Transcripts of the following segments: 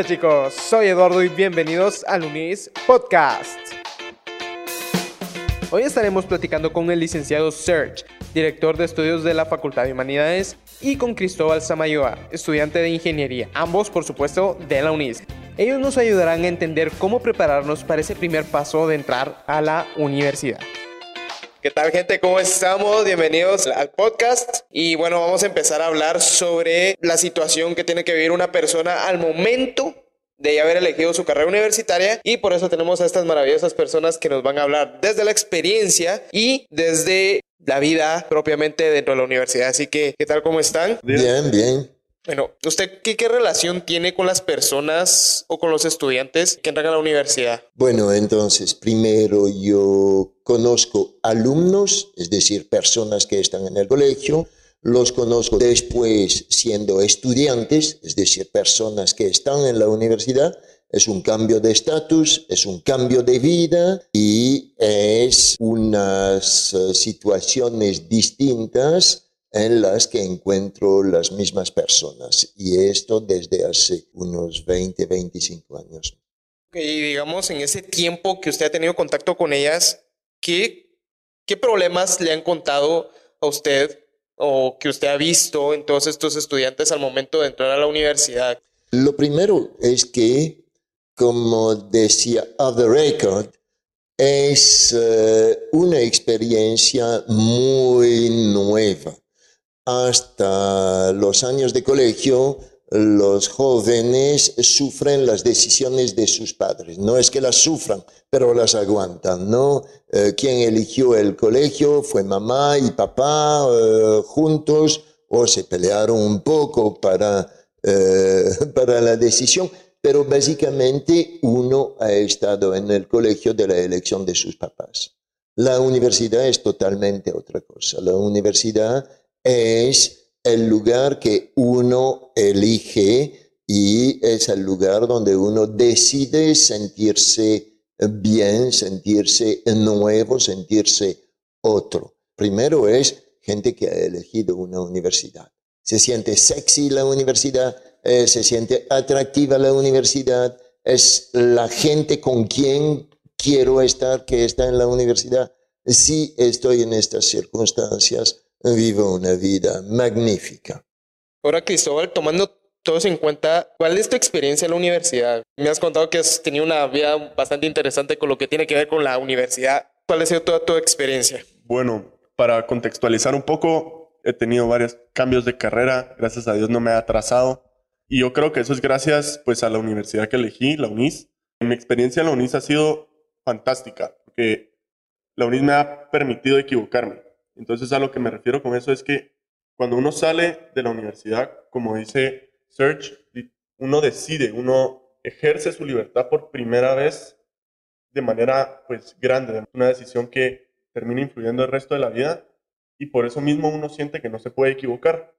Hola chicos, soy Eduardo y bienvenidos al Unis Podcast. Hoy estaremos platicando con el licenciado Serge, director de estudios de la Facultad de Humanidades, y con Cristóbal Samayoa, estudiante de ingeniería, ambos por supuesto de la UNIS. Ellos nos ayudarán a entender cómo prepararnos para ese primer paso de entrar a la universidad. ¿Qué tal gente? ¿Cómo estamos? Bienvenidos al podcast. Y bueno, vamos a empezar a hablar sobre la situación que tiene que vivir una persona al momento de haber elegido su carrera universitaria y por eso tenemos a estas maravillosas personas que nos van a hablar desde la experiencia y desde la vida propiamente dentro de la universidad. Así que, ¿qué tal? ¿Cómo están? Bien, bien. Bueno, ¿usted qué, relación tiene con las personas o con los estudiantes que entran a la universidad? Bueno, entonces, primero yo conozco alumnos, es decir, personas que están en el colegio, los conozco después siendo estudiantes, es decir, personas que están en la universidad, es un cambio de estatus, es un cambio de vida y es unas eh, situaciones distintas en las que encuentro las mismas personas y esto desde hace unos 20, 25 años. Y digamos, en ese tiempo que usted ha tenido contacto con ellas, ¿qué, qué problemas le han contado a usted o que usted ha visto en todos estos estudiantes al momento de entrar a la universidad? Lo primero es que, como decía Of the Record, es uh, una experiencia muy nueva hasta los años de colegio, los jóvenes sufren las decisiones de sus padres. No es que las sufran, pero las aguantan, ¿no? Eh, quien eligió el colegio fue mamá y papá eh, juntos o se pelearon un poco para, eh, para la decisión, pero básicamente uno ha estado en el colegio de la elección de sus papás. La universidad es totalmente otra cosa. La universidad es el lugar que uno elige y es el lugar donde uno decide sentirse bien, sentirse nuevo, sentirse otro. Primero es gente que ha elegido una universidad. Se siente sexy la universidad, eh, se siente atractiva la universidad, es la gente con quien quiero estar que está en la universidad. Si estoy en estas circunstancias, vivo una vida magnífica. Ahora, Cristóbal, tomando todo eso en cuenta, ¿cuál es tu experiencia en la universidad? Me has contado que has tenido una vida bastante interesante con lo que tiene que ver con la universidad. ¿Cuál ha sido toda tu experiencia? Bueno, para contextualizar un poco, he tenido varios cambios de carrera. Gracias a Dios no me ha atrasado. Y yo creo que eso es gracias pues, a la universidad que elegí, la UNIS. Mi experiencia en la UNIS ha sido fantástica, porque la UNIS me ha permitido equivocarme entonces a lo que me refiero con eso es que cuando uno sale de la universidad, como dice Serge, uno decide, uno ejerce su libertad por primera vez de manera pues grande, una decisión que termina influyendo el resto de la vida y por eso mismo uno siente que no se puede equivocar.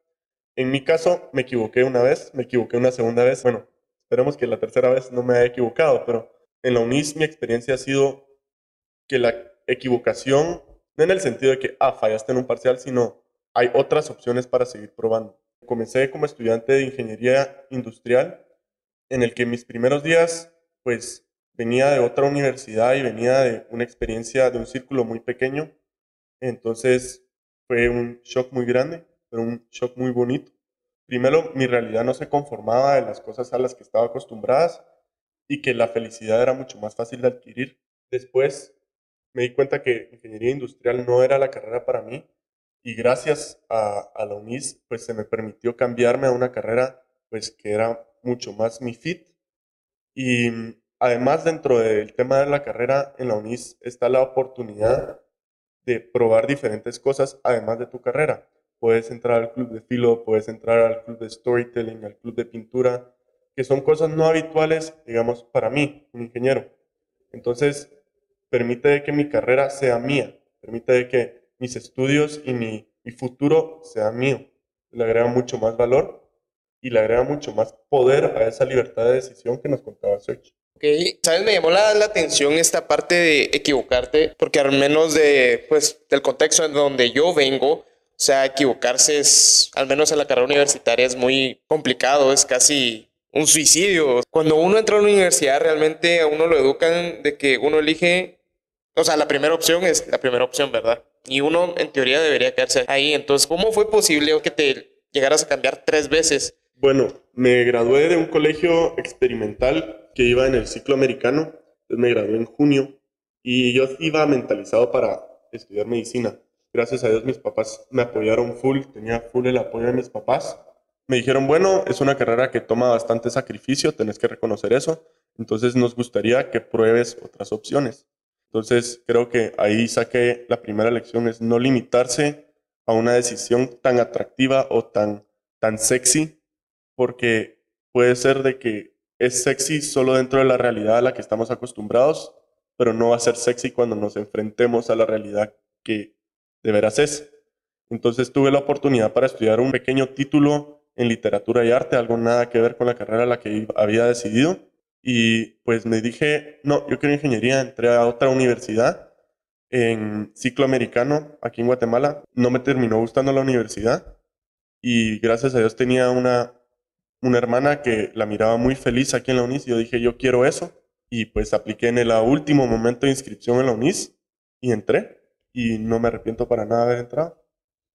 En mi caso me equivoqué una vez, me equivoqué una segunda vez, bueno, esperemos que la tercera vez no me haya equivocado, pero en la UNIS mi experiencia ha sido que la equivocación no en el sentido de que, ah, fallaste en un parcial, sino hay otras opciones para seguir probando. Comencé como estudiante de ingeniería industrial, en el que mis primeros días, pues, venía de otra universidad y venía de una experiencia de un círculo muy pequeño. Entonces, fue un shock muy grande, pero un shock muy bonito. Primero, mi realidad no se conformaba de las cosas a las que estaba acostumbradas y que la felicidad era mucho más fácil de adquirir. Después, me di cuenta que ingeniería industrial no era la carrera para mí y gracias a, la UNIS pues se me permitió cambiarme a una carrera pues que era mucho más mi fit y además dentro del tema de la carrera en la UNIS está la oportunidad de probar diferentes cosas además de tu carrera. Puedes entrar al club de filo, puedes entrar al club de storytelling, al club de pintura, que son cosas no habituales, digamos, para mí, un ingeniero. Entonces, permite que mi carrera sea mía, permite que mis estudios y mi, futuro sea mío. Le agrega mucho más valor y le agrega mucho más poder a esa libertad de decisión que nos contaba Sergio. Ok, sabes, me llamó la, la, atención esta parte de equivocarte, porque al menos de, pues, del contexto en donde yo vengo, o sea, equivocarse es, al menos en la carrera universitaria, es muy complicado, es casi un suicidio. Cuando uno entra a la universidad, realmente a uno lo educan de que uno elige, o sea, la primera opción es la primera opción, ¿verdad? Y uno en teoría debería quedarse ahí. Entonces, ¿cómo fue posible que te llegaras a cambiar tres veces? Bueno, me gradué de un colegio experimental que iba en el ciclo americano. me gradué en junio y yo iba mentalizado para estudiar medicina. Gracias a Dios mis papás me apoyaron full, tenía full el apoyo de mis papás. Me dijeron, bueno, es una carrera que toma bastante sacrificio, tenés que reconocer eso. Entonces nos gustaría que pruebes otras opciones. Entonces creo que ahí saqué la primera lección, es no limitarse a una decisión tan atractiva o tan, tan sexy, porque puede ser de que es sexy solo dentro de la realidad a la que estamos acostumbrados, pero no va a ser sexy cuando nos enfrentemos a la realidad que de veras es. Entonces tuve la oportunidad para estudiar un pequeño título en literatura y arte, algo nada que ver con la carrera a la que había decidido y pues me dije, no, yo quiero ingeniería, entré a otra universidad en ciclo americano aquí en Guatemala. No me terminó gustando la universidad y gracias a Dios tenía una, una hermana que la miraba muy feliz aquí en la UNIS y yo dije, yo quiero eso. Y pues apliqué en el último momento de inscripción en la UNIS y entré y no me arrepiento para nada de haber entrado.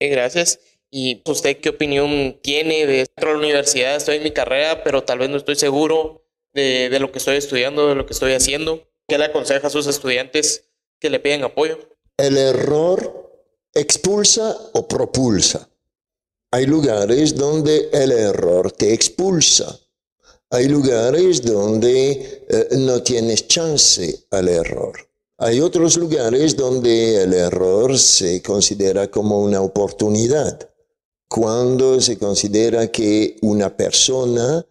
Gracias. ¿Y usted qué opinión tiene de la universidad? Estoy en mi carrera, pero tal vez no estoy seguro de, lo que estoy estudiando, de lo que estoy haciendo? ¿Qué le aconseja a sus estudiantes que le piden apoyo? El error expulsa o propulsa. Hay lugares donde el error te expulsa. Hay lugares donde eh, no tienes chance al error. Hay otros lugares donde el error se considera como una oportunidad. Cuando se considera que una persona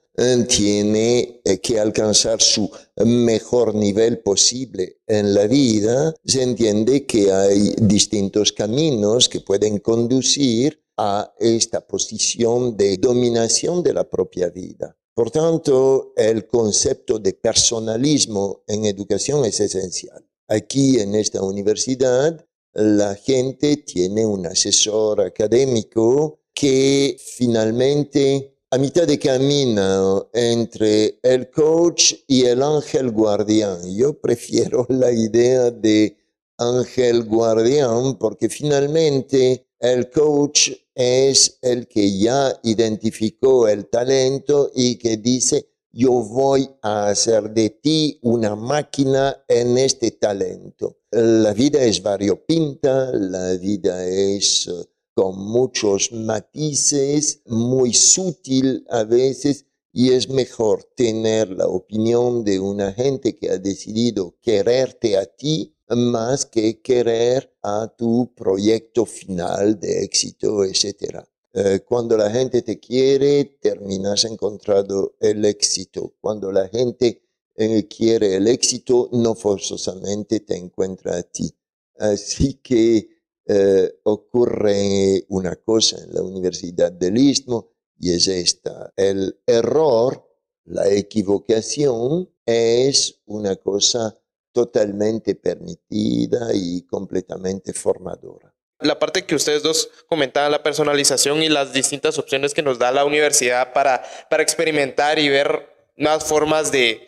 tiene eh, que alcanzar su mejor nivel posible en la vida, se entiende que hay distintos caminos que pueden conducir a esta posición de dominación de la propia vida. Por tanto, el concepto de personalismo en educación es esencial. Aquí en esta universidad, la gente tiene un asesor académico que finalmente a mitad de camino entre el coach y el ángel guardián. Yo prefiero la idea de ángel guardián porque finalmente el coach es el que ya identificó el talento y que dice, yo voy a hacer de ti una máquina en este talento. La vida es variopinta, la vida es con muchos matices, muy sutil a veces, y es mejor tener la opinión de una gente que ha decidido quererte a ti más que querer a tu proyecto final de éxito, etc. Eh, cuando la gente te quiere, terminas encontrando el éxito. Cuando la gente eh, quiere el éxito, no forzosamente te encuentra a ti. Así que eh, ocurre una cosa en la Universidad del Istmo y es esta. El error, la equivocación, es una cosa totalmente permitida y completamente formadora. La parte que ustedes dos comentaban, la personalización y las distintas opciones que nos da la universidad para, para experimentar y ver nuevas formas de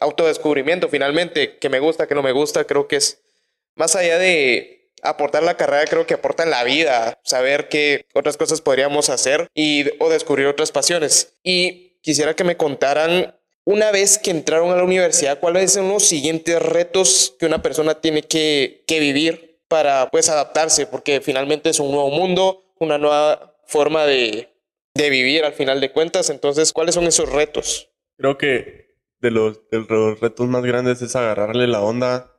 autodescubrimiento finalmente, que me gusta, que no me gusta, creo que es más allá de aportar la carrera creo que aporta en la vida, saber qué otras cosas podríamos hacer y o descubrir otras pasiones. Y quisiera que me contaran una vez que entraron a la universidad, cuáles son los siguientes retos que una persona tiene que, que vivir para pues adaptarse, porque finalmente es un nuevo mundo, una nueva forma de, de vivir al final de cuentas. Entonces, ¿cuáles son esos retos? Creo que de los, de los retos más grandes es agarrarle la onda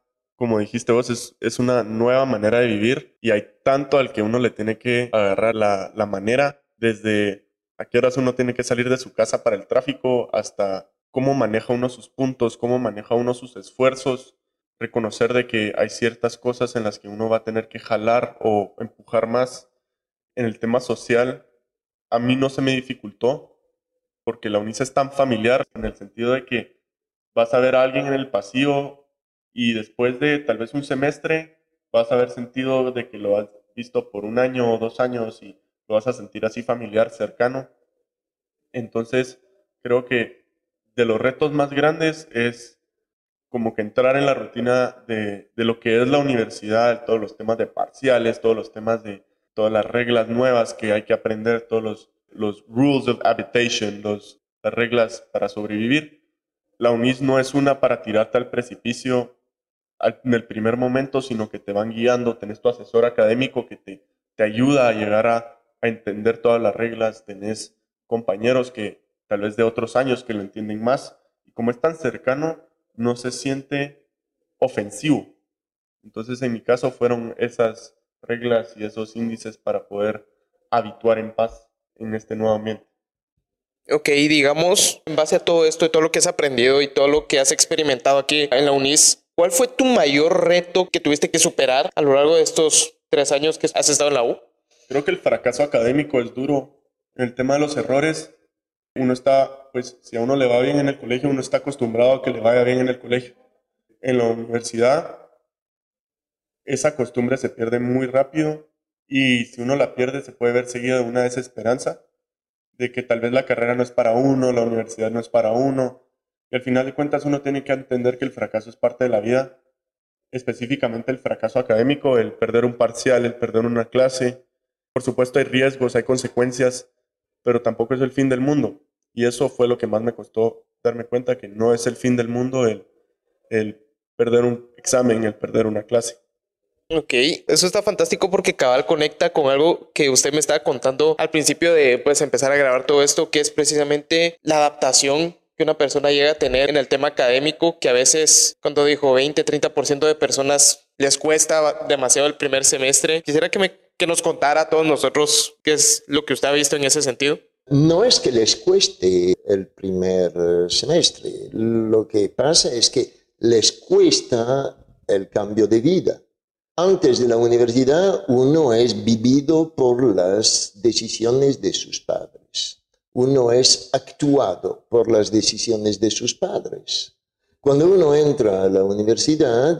como dijiste vos, es, es, una nueva manera de vivir y hay tanto al que uno le tiene que agarrar la, la manera, desde a qué horas uno tiene que salir de su casa para el tráfico hasta cómo maneja uno sus puntos, cómo maneja uno sus esfuerzos, reconocer de que hay ciertas cosas en las que uno va a tener que jalar o empujar más. En el tema social, a mí no se me dificultó porque la UNICE es tan familiar en el sentido de que vas a ver a alguien en el pasillo y después de tal vez un semestre vas a haber sentido de que lo has visto por un año o dos años y lo vas a sentir así familiar, cercano. Entonces, creo que de los retos más grandes es como que entrar en la rutina de, de, lo que es la universidad, todos los temas de parciales, todos los temas de todas las reglas nuevas que hay que aprender, todos los, los rules of habitation, los, las reglas para sobrevivir. La UNIS no es una para tirarte al precipicio en el primer momento, sino que te van guiando, tenés tu asesor académico que te, te ayuda a llegar a, a entender todas las reglas, tenés compañeros que tal vez de otros años que lo entienden más, y como es tan cercano, no se siente ofensivo. Entonces, en mi caso, fueron esas reglas y esos índices para poder habituar en paz en este nuevo ambiente. Ok, digamos, en base a todo esto y todo lo que has aprendido y todo lo que has experimentado aquí en la UNIS, ¿cuál fue tu mayor reto que tuviste que superar a lo largo de estos tres años que has estado en la U? Creo que el fracaso académico es duro. El tema de los errores, uno está, pues, si a uno le va bien en el colegio, uno está acostumbrado a que le vaya bien en el colegio. En la universidad, esa costumbre se pierde muy rápido y si uno la pierde se puede ver seguido de una desesperanza de que tal vez la carrera no es para uno, la universidad no es para uno. Y al final de cuentas uno tiene que entender que el fracaso es parte de la vida, específicamente el fracaso académico, el perder un parcial, el perder una clase. Por supuesto hay riesgos, hay consecuencias, pero tampoco es el fin del mundo. Y eso fue lo que más me costó darme cuenta, que no es el fin del mundo el, el perder un examen, el perder una clase. Ok, eso está fantástico porque cabal conecta con algo que usted me estaba contando al principio de pues empezar a grabar todo esto, que es precisamente la adaptación que una persona llega a tener en el tema académico, que a veces, cuando dijo 20, 30% de personas les cuesta demasiado el primer semestre. Quisiera que, me, que nos contara a todos nosotros qué es lo que usted ha visto en ese sentido. No es que les cueste el primer semestre, lo que pasa es que les cuesta el cambio de vida. Antes de la universidad uno es vivido por las decisiones de sus padres. Uno es actuado por las decisiones de sus padres. Cuando uno entra a la universidad,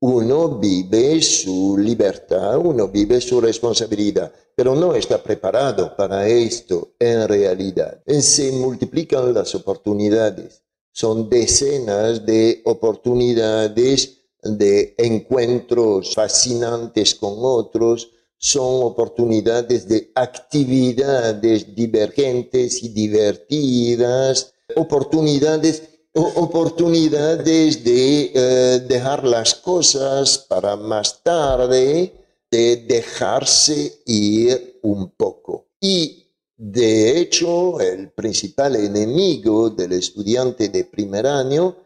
uno vive su libertad, uno vive su responsabilidad, pero no está preparado para esto en realidad. Se multiplican las oportunidades. Son decenas de oportunidades de encuentros fascinantes con otros, son oportunidades de actividades divergentes y divertidas, oportunidades, oportunidades de eh, dejar las cosas para más tarde, de dejarse ir un poco. Y de hecho, el principal enemigo del estudiante de primer año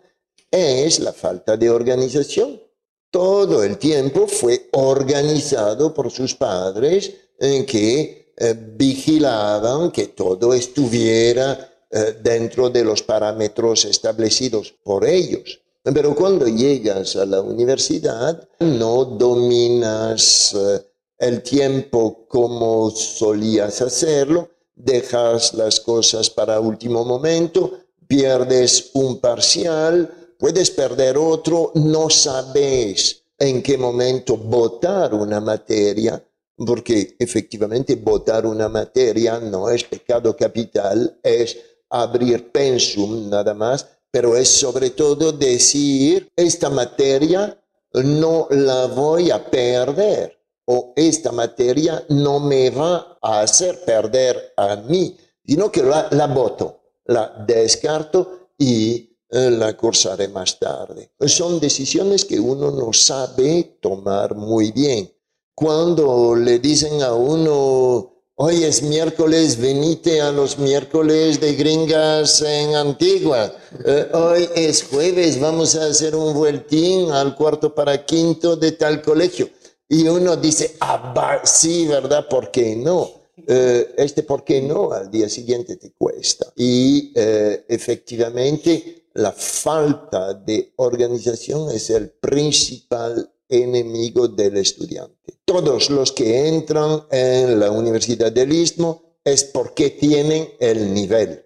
es la falta de organización. Todo el tiempo fue organizado por sus padres en que eh, vigilaban que todo estuviera eh, dentro de los parámetros establecidos por ellos. Pero cuando llegas a la universidad no dominas eh, el tiempo como solías hacerlo, dejas las cosas para último momento, pierdes un parcial, puedes perder otro, no sabes en qué momento votar una materia, porque efectivamente votar una materia no es pecado capital, es abrir pensum nada más, pero es sobre todo decir, esta materia no la voy a perder o esta materia no me va a hacer perder a mí, sino que la, la voto, la descarto y la cursaré más tarde. Son decisiones que uno no sabe tomar muy bien. Cuando le dicen a uno, hoy es miércoles, venite a los miércoles de gringas en Antigua. Eh, hoy es jueves, vamos a hacer un vueltín al cuarto para quinto de tal colegio. Y uno dice, ah, sí, ¿verdad? ¿Por qué no? Eh, este por qué no al día siguiente te cuesta. Y eh, efectivamente la falta de organización es el principal enemigo del estudiante. Todos los que entran en la Universidad del Istmo es porque tienen el nivel.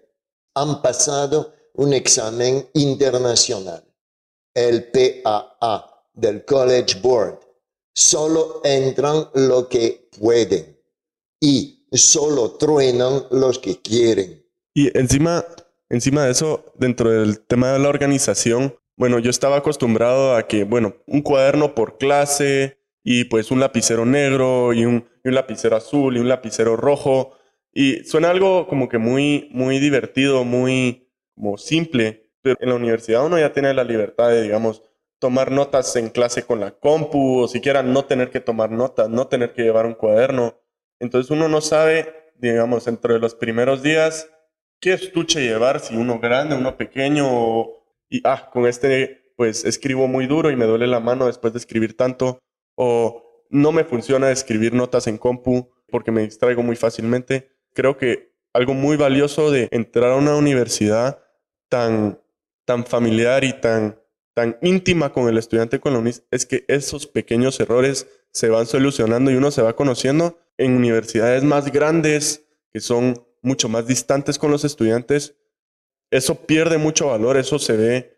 Han pasado un examen internacional, el PAA del College Board. Solo entran lo que pueden y solo truenan los que quieren. Y encima Encima de eso, dentro del tema de la organización, bueno, yo estaba acostumbrado a que, bueno, un cuaderno por clase y pues un lapicero negro y un, lapicero azul y un lapicero rojo. Y suena algo como que muy, muy divertido, muy como simple, en la universidad uno ya tiene la libertad de, digamos, tomar notas en clase con la compu o siquiera no tener que tomar notas, no tener que llevar un cuaderno. Entonces uno no sabe, digamos, entre los primeros días qué estuche llevar, si uno grande, uno pequeño, y ah, con este pues escribo muy duro y me duele la mano después de escribir tanto, o no me funciona escribir notas en compu porque me distraigo muy fácilmente. Creo que algo muy valioso de entrar a una universidad tan, tan familiar y tan, tan íntima con el estudiante con es que esos pequeños errores se van solucionando y uno se va conociendo en universidades más grandes que son mucho más distantes con los estudiantes, eso pierde mucho valor, eso se ve,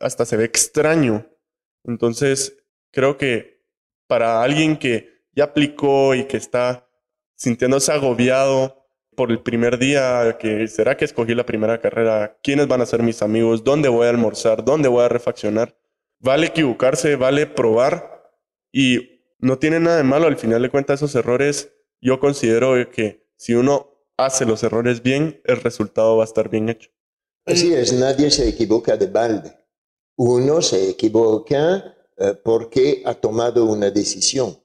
hasta se ve extraño. Entonces, creo que para alguien que ya aplicó y que está sintiéndose agobiado por el primer día, que será que escogí la primera carrera, quiénes van a ser mis amigos, dónde voy a almorzar, dónde voy a refaccionar, vale equivocarse, vale probar y no tiene nada de malo, al final de cuentas esos errores, yo considero que si uno hace los errores bien, el resultado va a estar bien hecho. Así es, nadie se equivoca de balde. Uno se equivoca eh, porque ha tomado una decisión.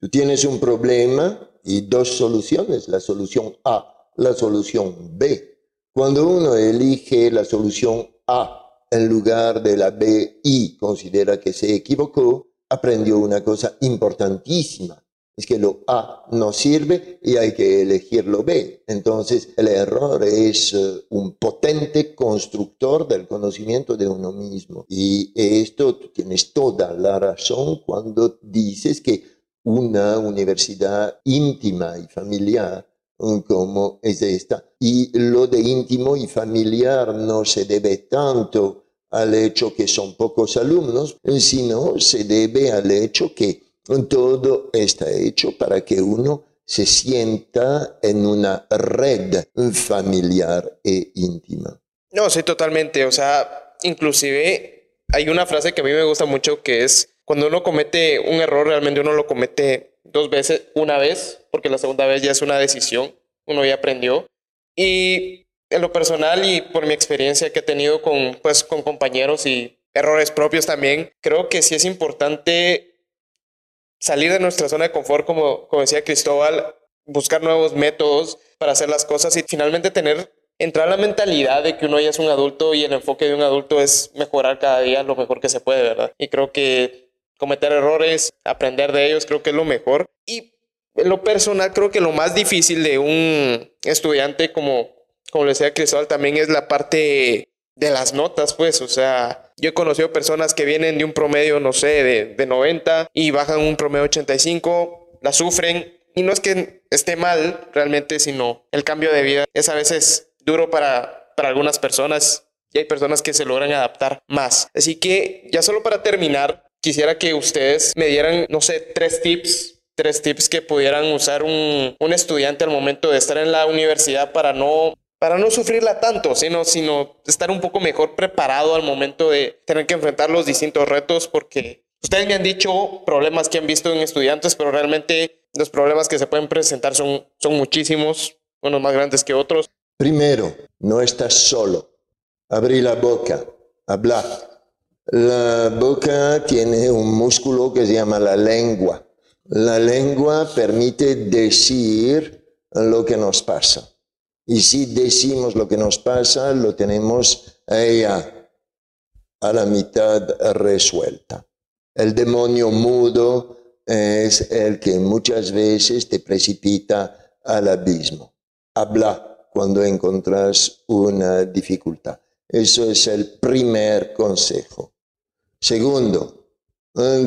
Tú tienes un problema y dos soluciones, la solución A, la solución B. Cuando uno elige la solución A en lugar de la B y considera que se equivocó, aprendió una cosa importantísima es que lo A no sirve y hay que elegir lo B. Entonces el error es eh, un potente constructor del conocimiento de uno mismo. Y esto tú tienes toda la razón cuando dices que una universidad íntima y familiar mm, como es esta. Y lo de íntimo y familiar no se debe tanto al hecho que son pocos alumnos, sino se debe al hecho que todo está hecho para que uno se sienta en una red familiar e íntima. No, sí, totalmente. O sea, inclusive hay una frase que a mí me gusta mucho que es cuando uno comete un error, realmente uno lo comete dos veces, una vez, porque la segunda vez ya es una decisión, uno ya aprendió. Y en lo personal y por mi experiencia que he tenido con, pues, con compañeros y errores propios también, creo que sí es importante salir de nuestra zona de confort, como, decía Cristóbal, buscar nuevos métodos para hacer las cosas y finalmente tener, entrar a la mentalidad de que uno ya es un adulto y el enfoque de un adulto es mejorar cada día lo mejor que se puede, ¿verdad? Y creo que cometer errores, aprender de ellos, creo que es lo mejor. Y en lo personal, creo que lo más difícil de un estudiante, como, como le decía Cristóbal, también es la parte de las notas, pues, o sea, yo he conocido personas que vienen de un promedio, no sé, de, de 90 y bajan un promedio 85, la sufren. Y no es que esté mal realmente, sino el cambio de vida es a veces duro para, para algunas personas y hay personas que se logran adaptar más. Así que ya solo para terminar, quisiera que ustedes me dieran, no sé, tres tips, tres tips que pudieran usar un, un estudiante al momento de estar en la universidad para no para no sufrirla tanto, sino, sino estar un poco mejor preparado al momento de tener que enfrentar los distintos retos, porque ustedes me han dicho problemas que han visto en estudiantes, pero realmente los problemas que se pueden presentar son, son muchísimos, unos más grandes que otros. Primero, no estás solo. Abrí la boca, habla. La boca tiene un músculo que se llama la lengua. La lengua permite decir lo que nos pasa. Y si decimos lo que nos pasa, lo tenemos ella a la mitad resuelta. El demonio mudo es el que muchas veces te precipita al abismo. Habla cuando encontras una dificultad. Eso es el primer consejo. Segundo,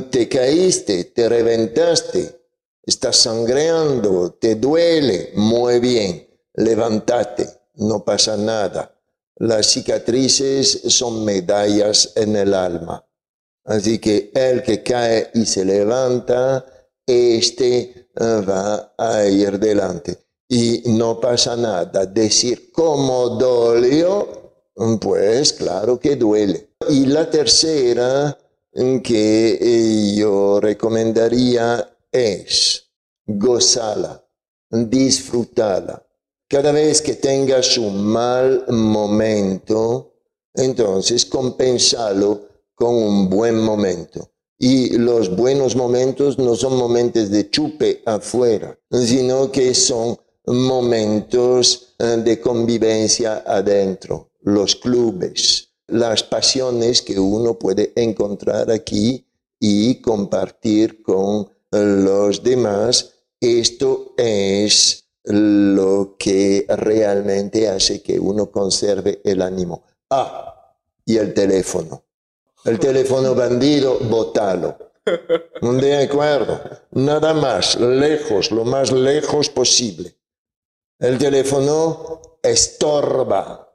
te caíste, te reventaste, estás sangreando, te duele, muy bien levántate, no pasa nada. Las cicatrices son medallas en el alma. Así que el que cae y se levanta, este eh, va a ir delante. Y no pasa nada. Decir cómo dolió Pues claro que duele. Y la tercera que eh, yo recomendaría es gozala, disfrutala. Cada vez que tengas un mal momento, entonces compensalo con un buen momento. Y los buenos momentos no son momentos de chupe afuera, sino que son momentos eh, de convivencia adentro, los clubes, las pasiones que uno puede encontrar aquí y compartir con los demás. Esto es lo que realmente hace que uno conserve el ánimo. Ah, y el teléfono. El teléfono bandido, botalo. De acuerdo. Nada más, lejos, lo más lejos posible. El teléfono estorba,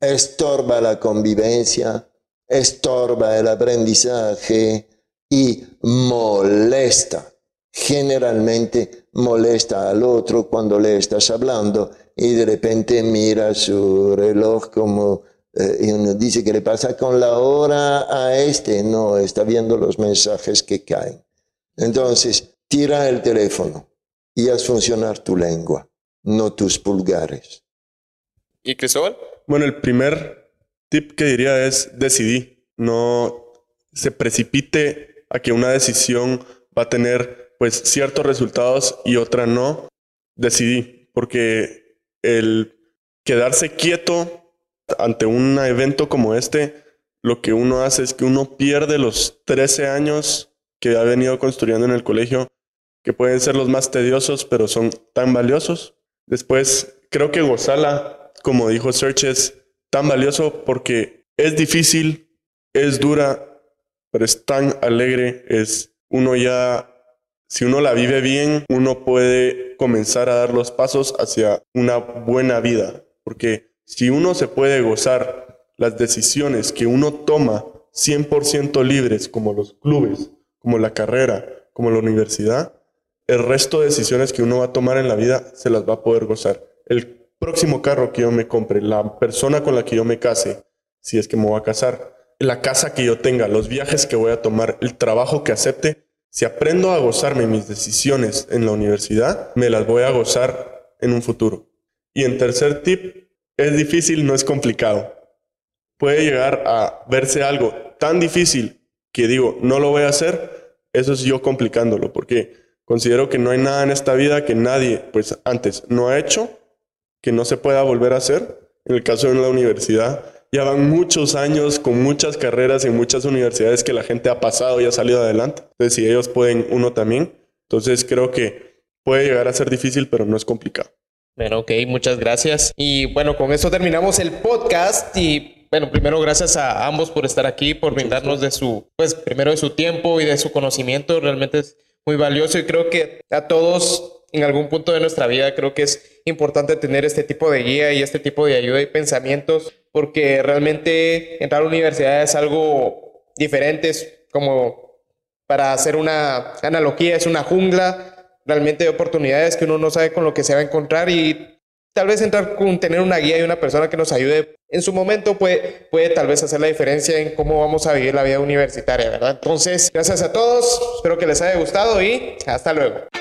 estorba la convivencia, estorba el aprendizaje y molesta. Generalmente molesta al otro cuando le estás hablando y de repente mira su reloj como eh, y uno dice que le pasa con la hora a este, no, está viendo los mensajes que caen. Entonces, tira el teléfono y haz funcionar tu lengua, no tus pulgares. ¿Y Cristóbal? Bueno, el primer tip que diría es decidir, no se precipite a que una decisión va a tener pues ciertos resultados y otra no. Decidí, porque el quedarse quieto ante un evento como este, lo que uno hace es que uno pierde los 13 años que ha venido construyendo en el colegio, que pueden ser los más tediosos, pero son tan valiosos. Después, creo que Gozala, como dijo Search, es tan valioso porque es difícil, es dura, pero es tan alegre, es uno ya, si uno la vive bien, uno puede comenzar a dar los pasos hacia una buena vida, porque si uno se puede gozar las decisiones que uno toma 100% libres, como los clubes, como la carrera, como la universidad, el resto de decisiones que uno va a tomar en la vida se las va a poder gozar. El próximo carro que yo me compre, la persona con la que yo me case, si es que me voy a casar, la casa que yo tenga, los viajes que voy a tomar, el trabajo que acepte, si aprendo a gozarme mis decisiones en la universidad, me las voy a gozar en un futuro. Y en tercer tip, es difícil, no es complicado. Puede llegar a verse algo tan difícil que digo, no lo voy a hacer, eso es yo complicándolo, porque considero que no hay nada en esta vida que nadie, pues antes, no ha hecho, que no se pueda volver a hacer. En el caso de la universidad, ya van muchos años con muchas carreras en muchas universidades que la gente ha pasado y ha salido adelante. Entonces, si ellos pueden, uno también. Entonces, creo que puede llegar a ser difícil, pero no es complicado. Bueno, ok, muchas gracias. Y bueno, con eso terminamos el podcast y bueno, primero gracias a ambos por estar aquí, por brindarnos de su, pues primero de su tiempo y de su conocimiento, realmente es muy valioso y creo que a todos en algún punto de nuestra vida creo que es importante tener este tipo de guía y este tipo de ayuda y pensamientos porque realmente entrar a la universidad es algo diferente, es como para hacer una analogía, es una jungla realmente hay oportunidades que uno no sabe con lo que se va a encontrar y tal vez entrar con tener una guía y una persona que nos ayude en su momento puede, puede tal vez hacer la diferencia en cómo vamos a vivir la vida universitaria, ¿verdad? Entonces, gracias a todos, espero que les haya gustado y hasta luego.